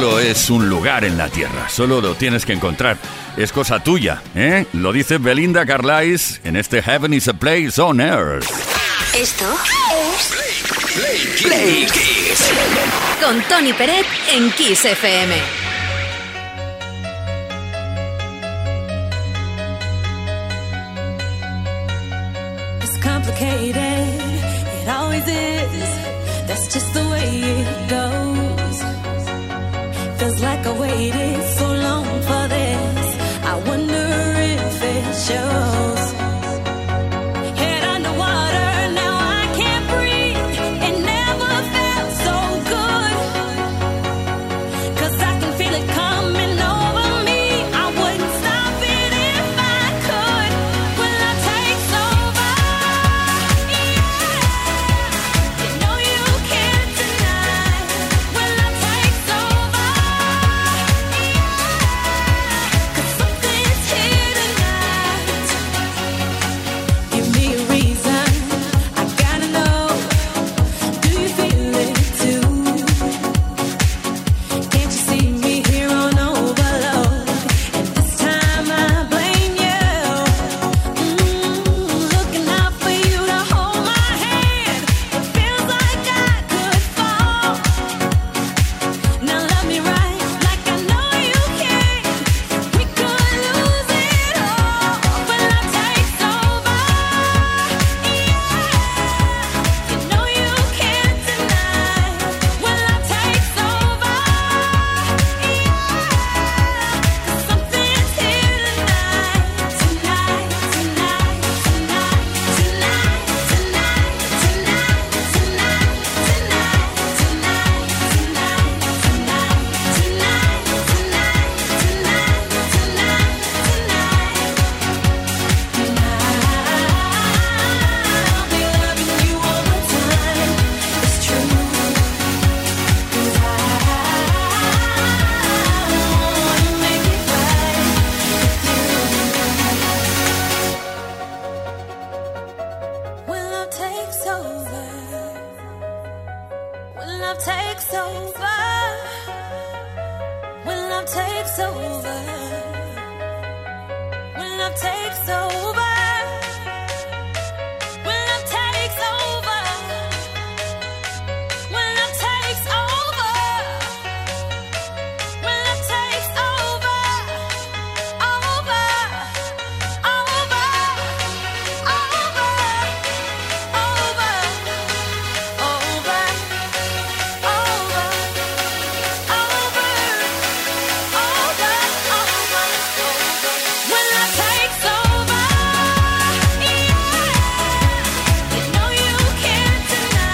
El cielo es un lugar en la tierra, solo lo tienes que encontrar. Es cosa tuya, ¿eh? Lo dice Belinda Carlisle en este Heaven is a Place on Earth. Esto es Play, Play, Kiss. Con Tony Peret en Kiss FM. It's complicated, it always is. That's just the way it goes.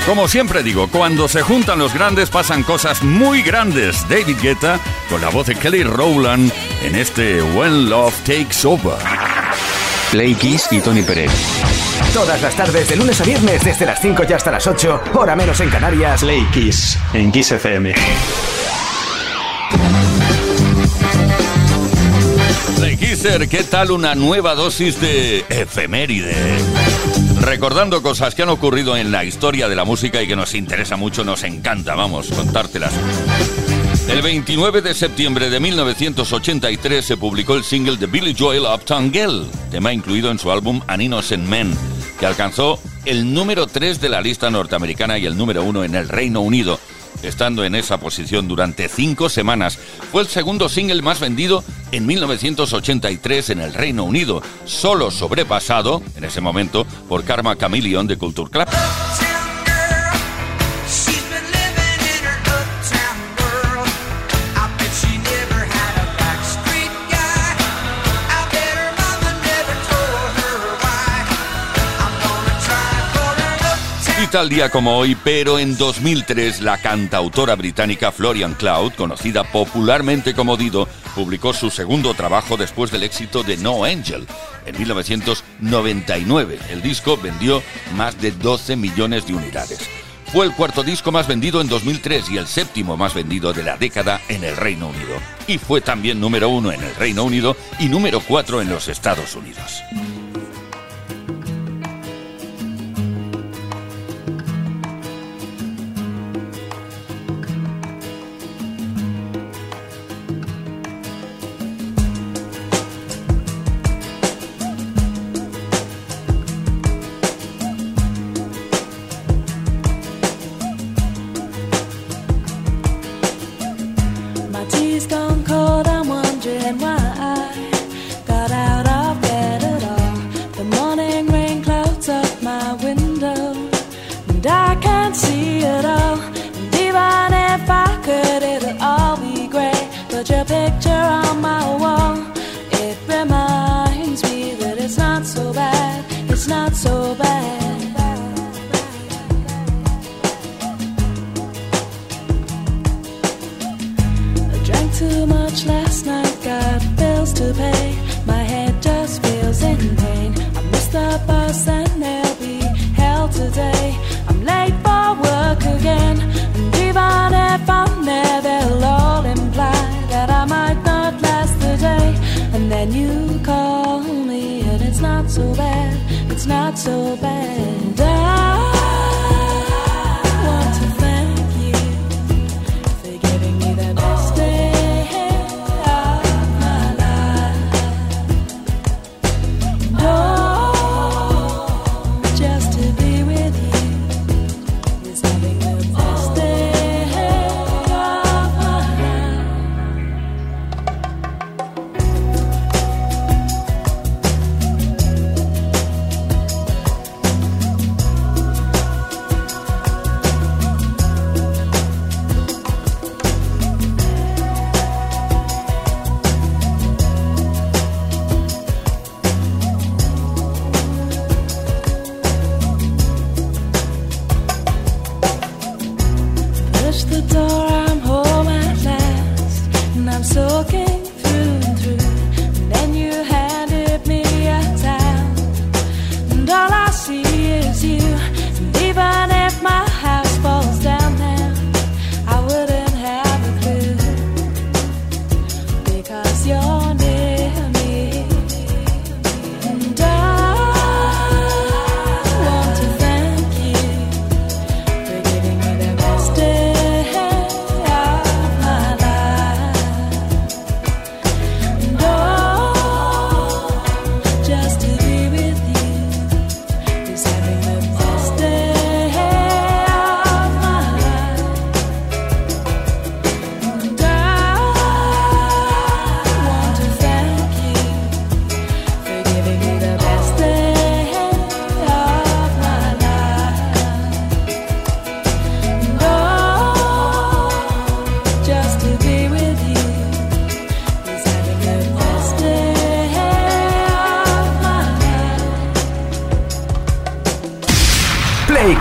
Como siempre digo, cuando se juntan los grandes pasan cosas muy grandes. David Guetta con la voz de Kelly Rowland en este When Love Takes Over. Play Kiss y Tony Pérez. Todas las tardes, de lunes a viernes, desde las 5 y hasta las 8, hora menos en Canarias. Play Kiss en Kiss FM. Play Kisser, ¿qué tal una nueva dosis de efeméride? Recordando cosas que han ocurrido en la historia de la música y que nos interesa mucho, nos encanta, vamos, contártelas. El 29 de septiembre de 1983 se publicó el single de Billy Joel Uptown Girl, tema incluido en su álbum An Innocent Man, que alcanzó el número 3 de la lista norteamericana y el número 1 en el Reino Unido estando en esa posición durante cinco semanas. Fue el segundo single más vendido en 1983 en el Reino Unido, solo sobrepasado en ese momento por Karma Chameleon de Culture Club. Tal día como hoy, pero en 2003 la cantautora británica Florian Cloud, conocida popularmente como Dido, publicó su segundo trabajo después del éxito de No Angel. En 1999 el disco vendió más de 12 millones de unidades. Fue el cuarto disco más vendido en 2003 y el séptimo más vendido de la década en el Reino Unido. Y fue también número uno en el Reino Unido y número cuatro en los Estados Unidos.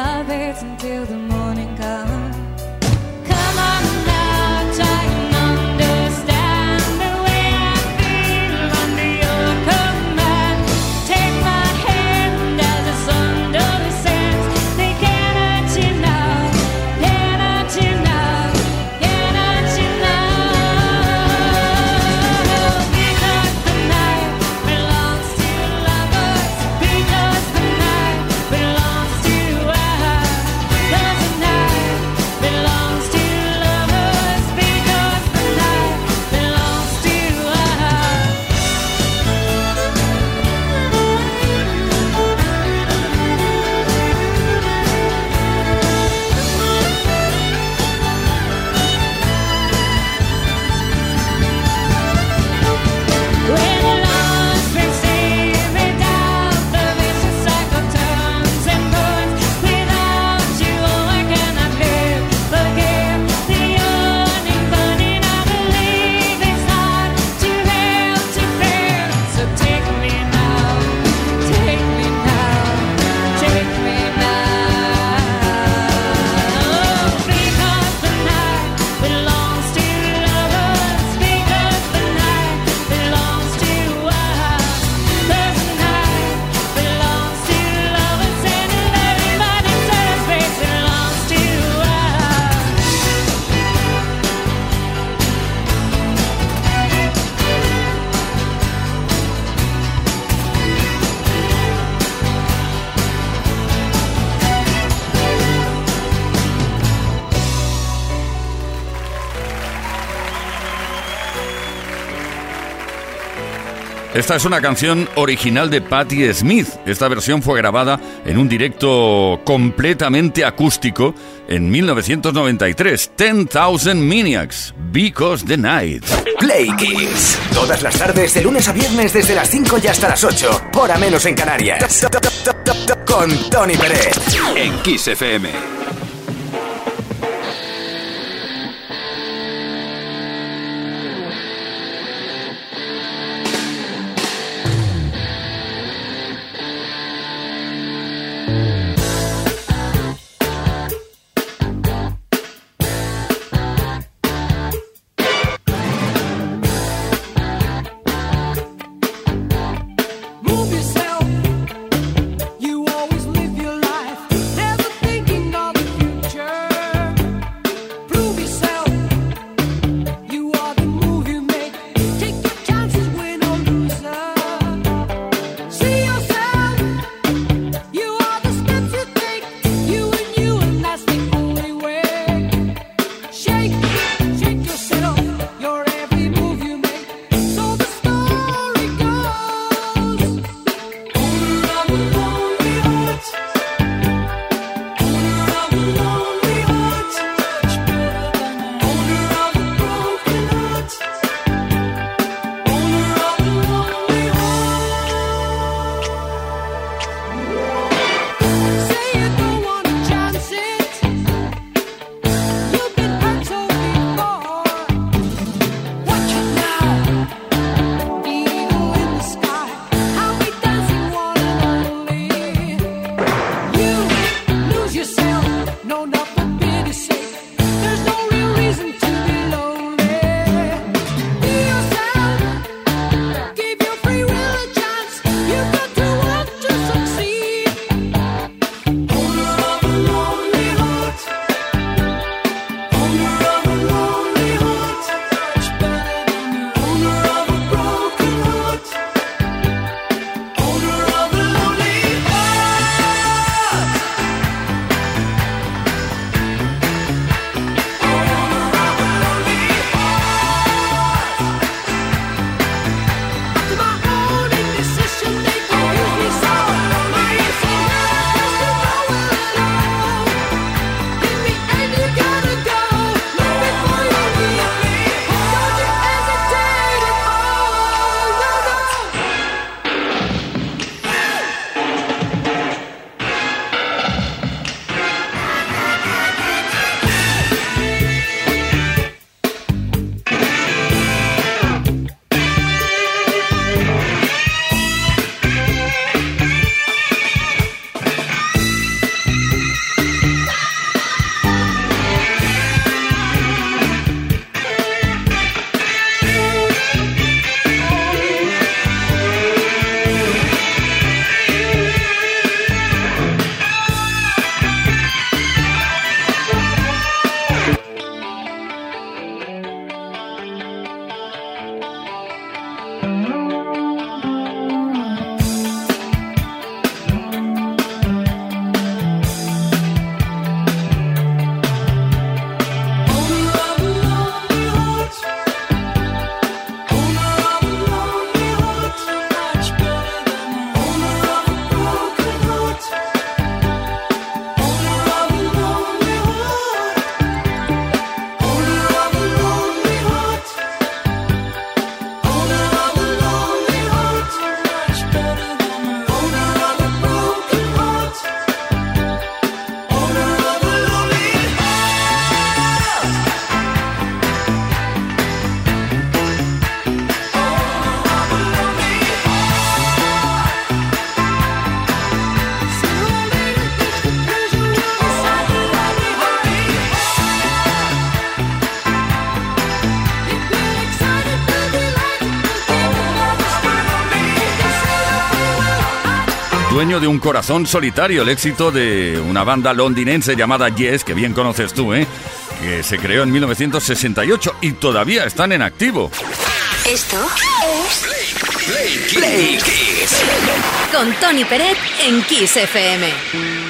lovers until the morning comes. Esta es una canción original de Patti Smith. Esta versión fue grabada en un directo completamente acústico en 1993. 10,000 Maniacs, Because the Night. Play Kiss. Todas las tardes, de lunes a viernes, desde las 5 y hasta las 8. Hora menos en Canarias. Con Tony Pérez. En Kiss FM. De un corazón solitario, el éxito de una banda londinense llamada Yes, que bien conoces tú, ¿eh? que se creó en 1968 y todavía están en activo. Esto es Play, Kiss. Con Tony Peret en Kiss FM.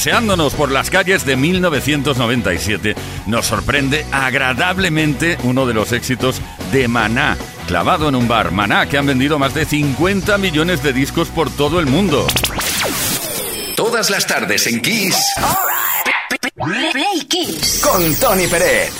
Paseándonos por las calles de 1997, nos sorprende agradablemente uno de los éxitos de Maná, clavado en un bar. Maná, que han vendido más de 50 millones de discos por todo el mundo. Todas las tardes en Kiss. Play Kiss. Con Tony Pérez.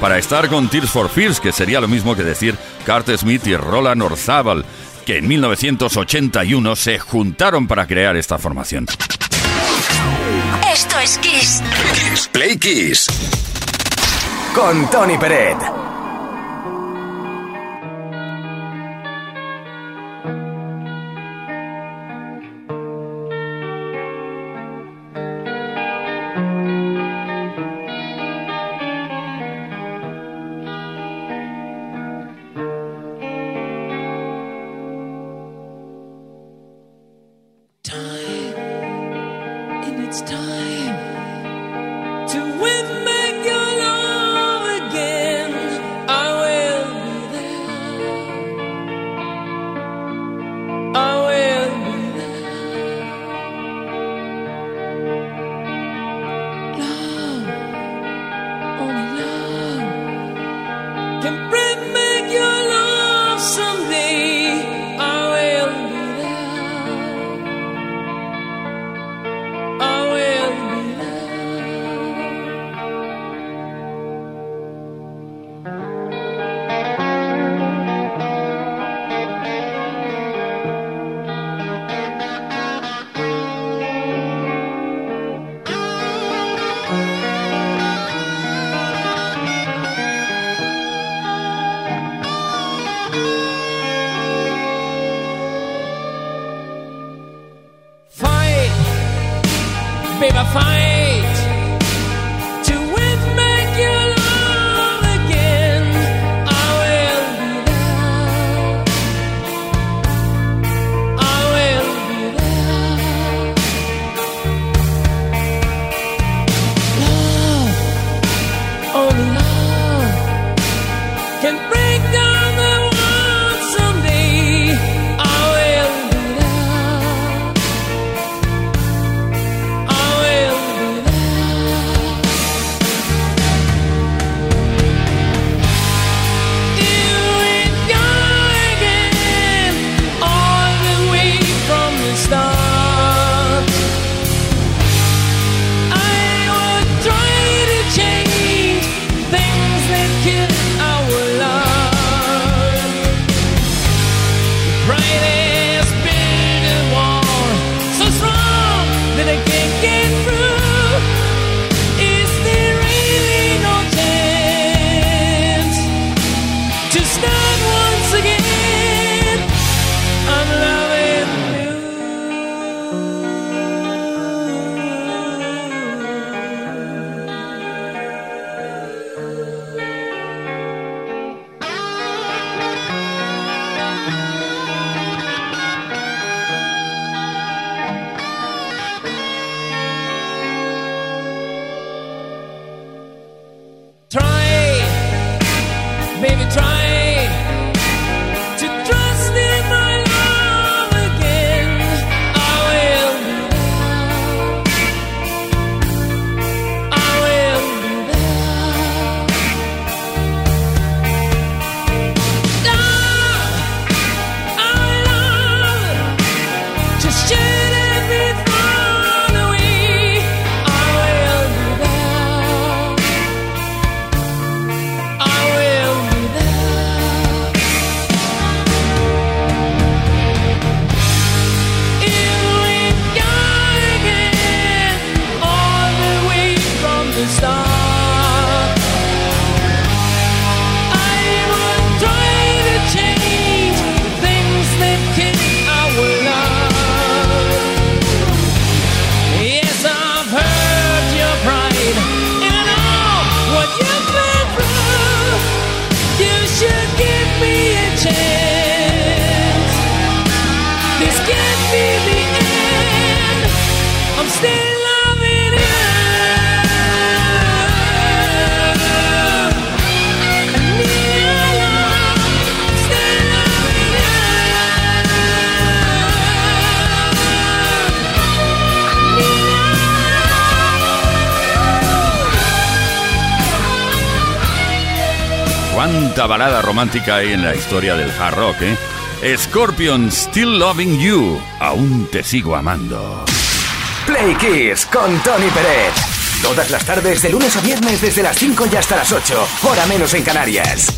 Para estar con Tears for Fears, que sería lo mismo que decir Carter Smith y Roland Orzabal, que en 1981 se juntaron para crear esta formación. Esto es Kiss. Kiss Play Kiss. Con Tony Peret. Balada romántica en la historia del hard rock, ¿eh? Scorpion, Still Loving You, aún te sigo amando. Play Kiss con Tony Pérez. Todas las tardes, de lunes a viernes, desde las 5 y hasta las 8. Hora menos en Canarias.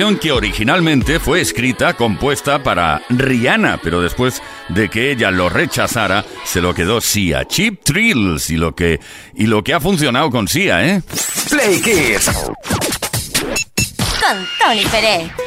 Canción que originalmente fue escrita, compuesta para Rihanna, pero después de que ella lo rechazara, se lo quedó Sia. Cheap Thrills y lo que, y lo que ha funcionado con Sia, ¿eh? Play Kids. Con Tony Pérez.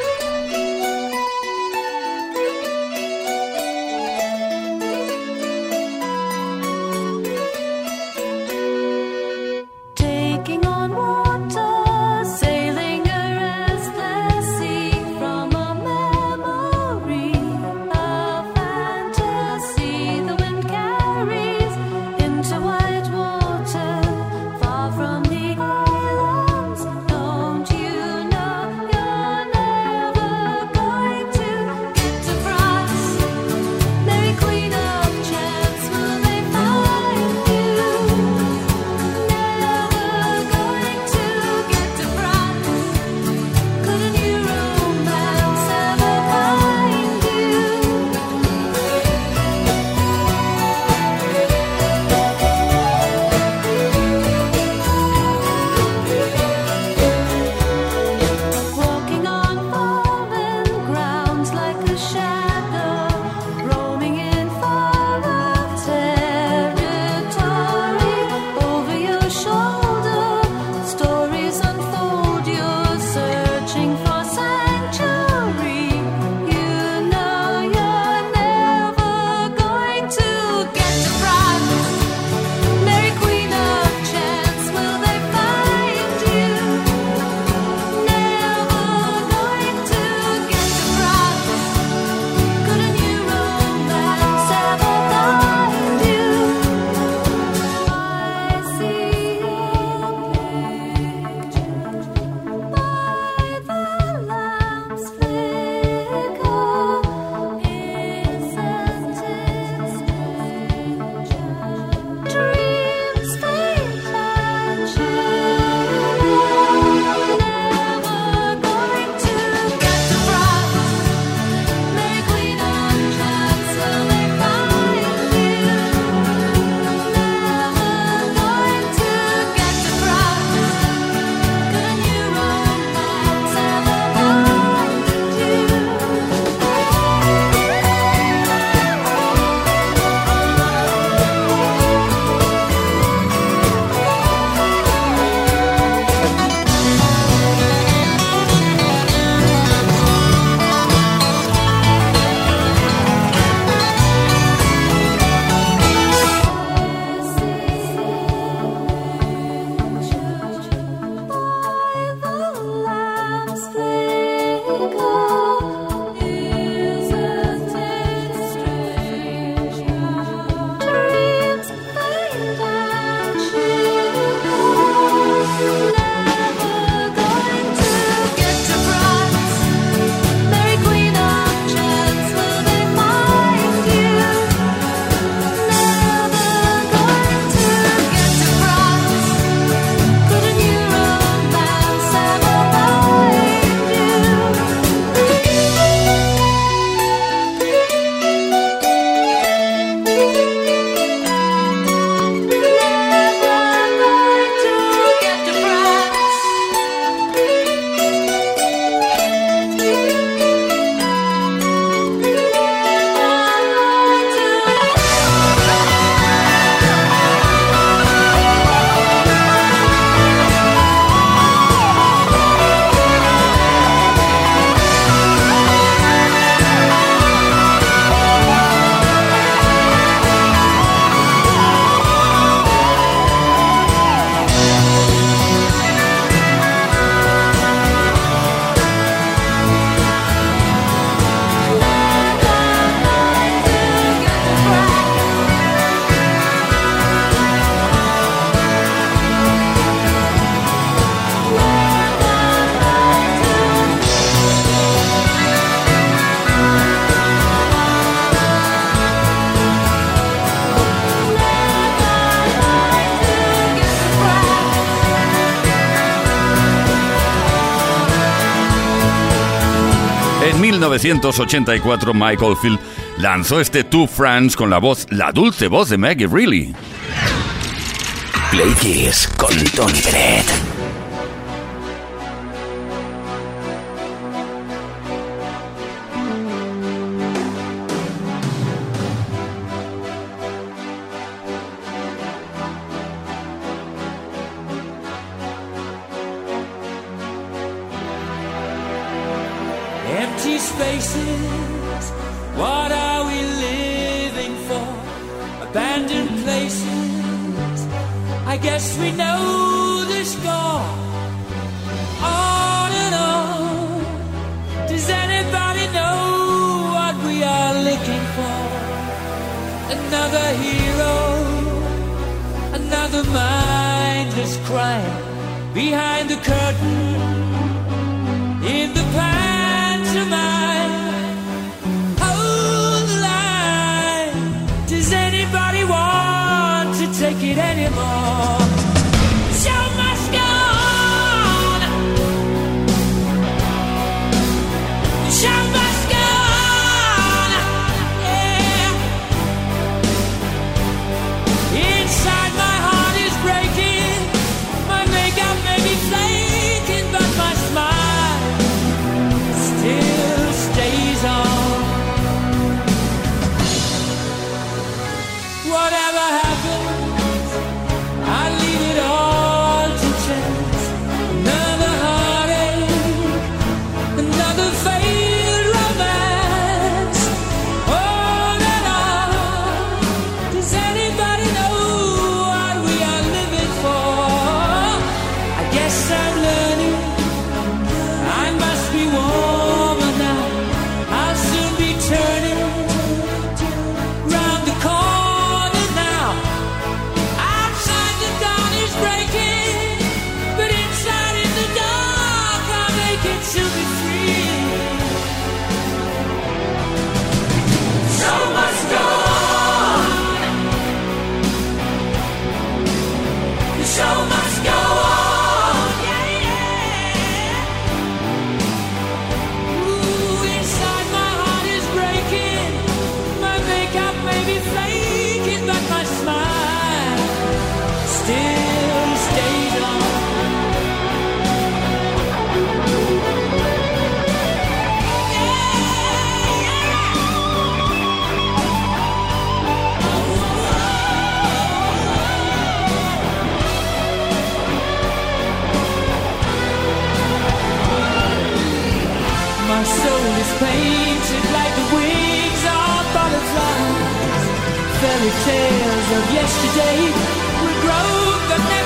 1984 Michael Field lanzó este Two Friends con la voz, la dulce voz de Maggie Reilly. Play Kiss con Tony another mindless crying behind the curtain in the pantomime. Hold the line. Does anybody want to take it anymore? tales of yesterday, regret that.